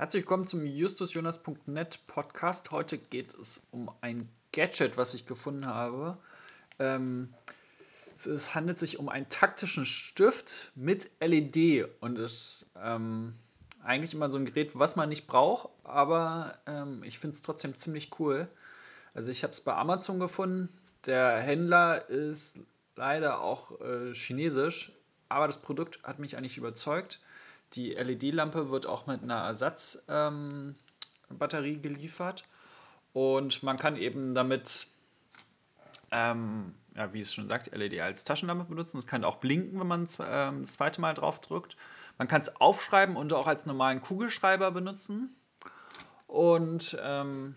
Herzlich willkommen zum justusjonas.net Podcast. Heute geht es um ein Gadget, was ich gefunden habe. Ähm, es, es, handelt sich um einen taktischen Stift mit LED und es ist ähm, eigentlich immer so ein Gerät, was man nicht braucht, aber ähm, ich finde es trotzdem ziemlich cool. Also ich habe es bei Amazon gefunden. Der Händler ist leider auch äh, chinesisch, aber das Produkt hat mich eigentlich überzeugt. Die LED-Lampe wird auch mit einer Ersatzbatterie ähm, geliefert und man kann eben damit, ähm, ja, wie es schon sagt, LED als Taschenlampe benutzen. Es kann auch blinken, wenn man ähm, das zweite Mal drauf drückt. Man kann es aufschreiben und auch als normalen Kugelschreiber benutzen. Und ähm,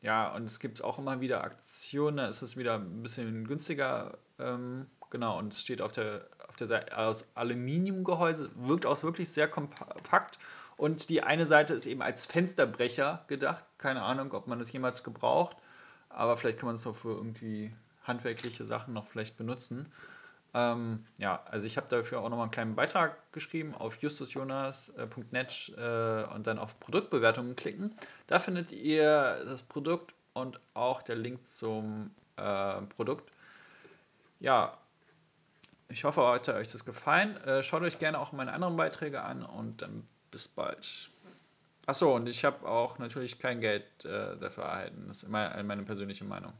ja, und es gibt auch immer wieder Aktionen, da ist es wieder ein bisschen günstiger. Ähm, genau, und es steht auf der, auf der Seite aus Aluminiumgehäuse, wirkt auch wirklich sehr kompakt. Und die eine Seite ist eben als Fensterbrecher gedacht. Keine Ahnung, ob man das jemals gebraucht, aber vielleicht kann man es auch für irgendwie handwerkliche Sachen noch vielleicht benutzen. Ähm, ja, also ich habe dafür auch nochmal einen kleinen Beitrag geschrieben auf justusjonas.net äh, und dann auf Produktbewertungen klicken. Da findet ihr das Produkt und auch der Link zum äh, Produkt. Ja, ich hoffe, heute hat euch das gefallen. Äh, schaut euch gerne auch meine anderen Beiträge an und dann bis bald. Achso, und ich habe auch natürlich kein Geld äh, dafür erhalten. Das ist immer meine persönliche Meinung.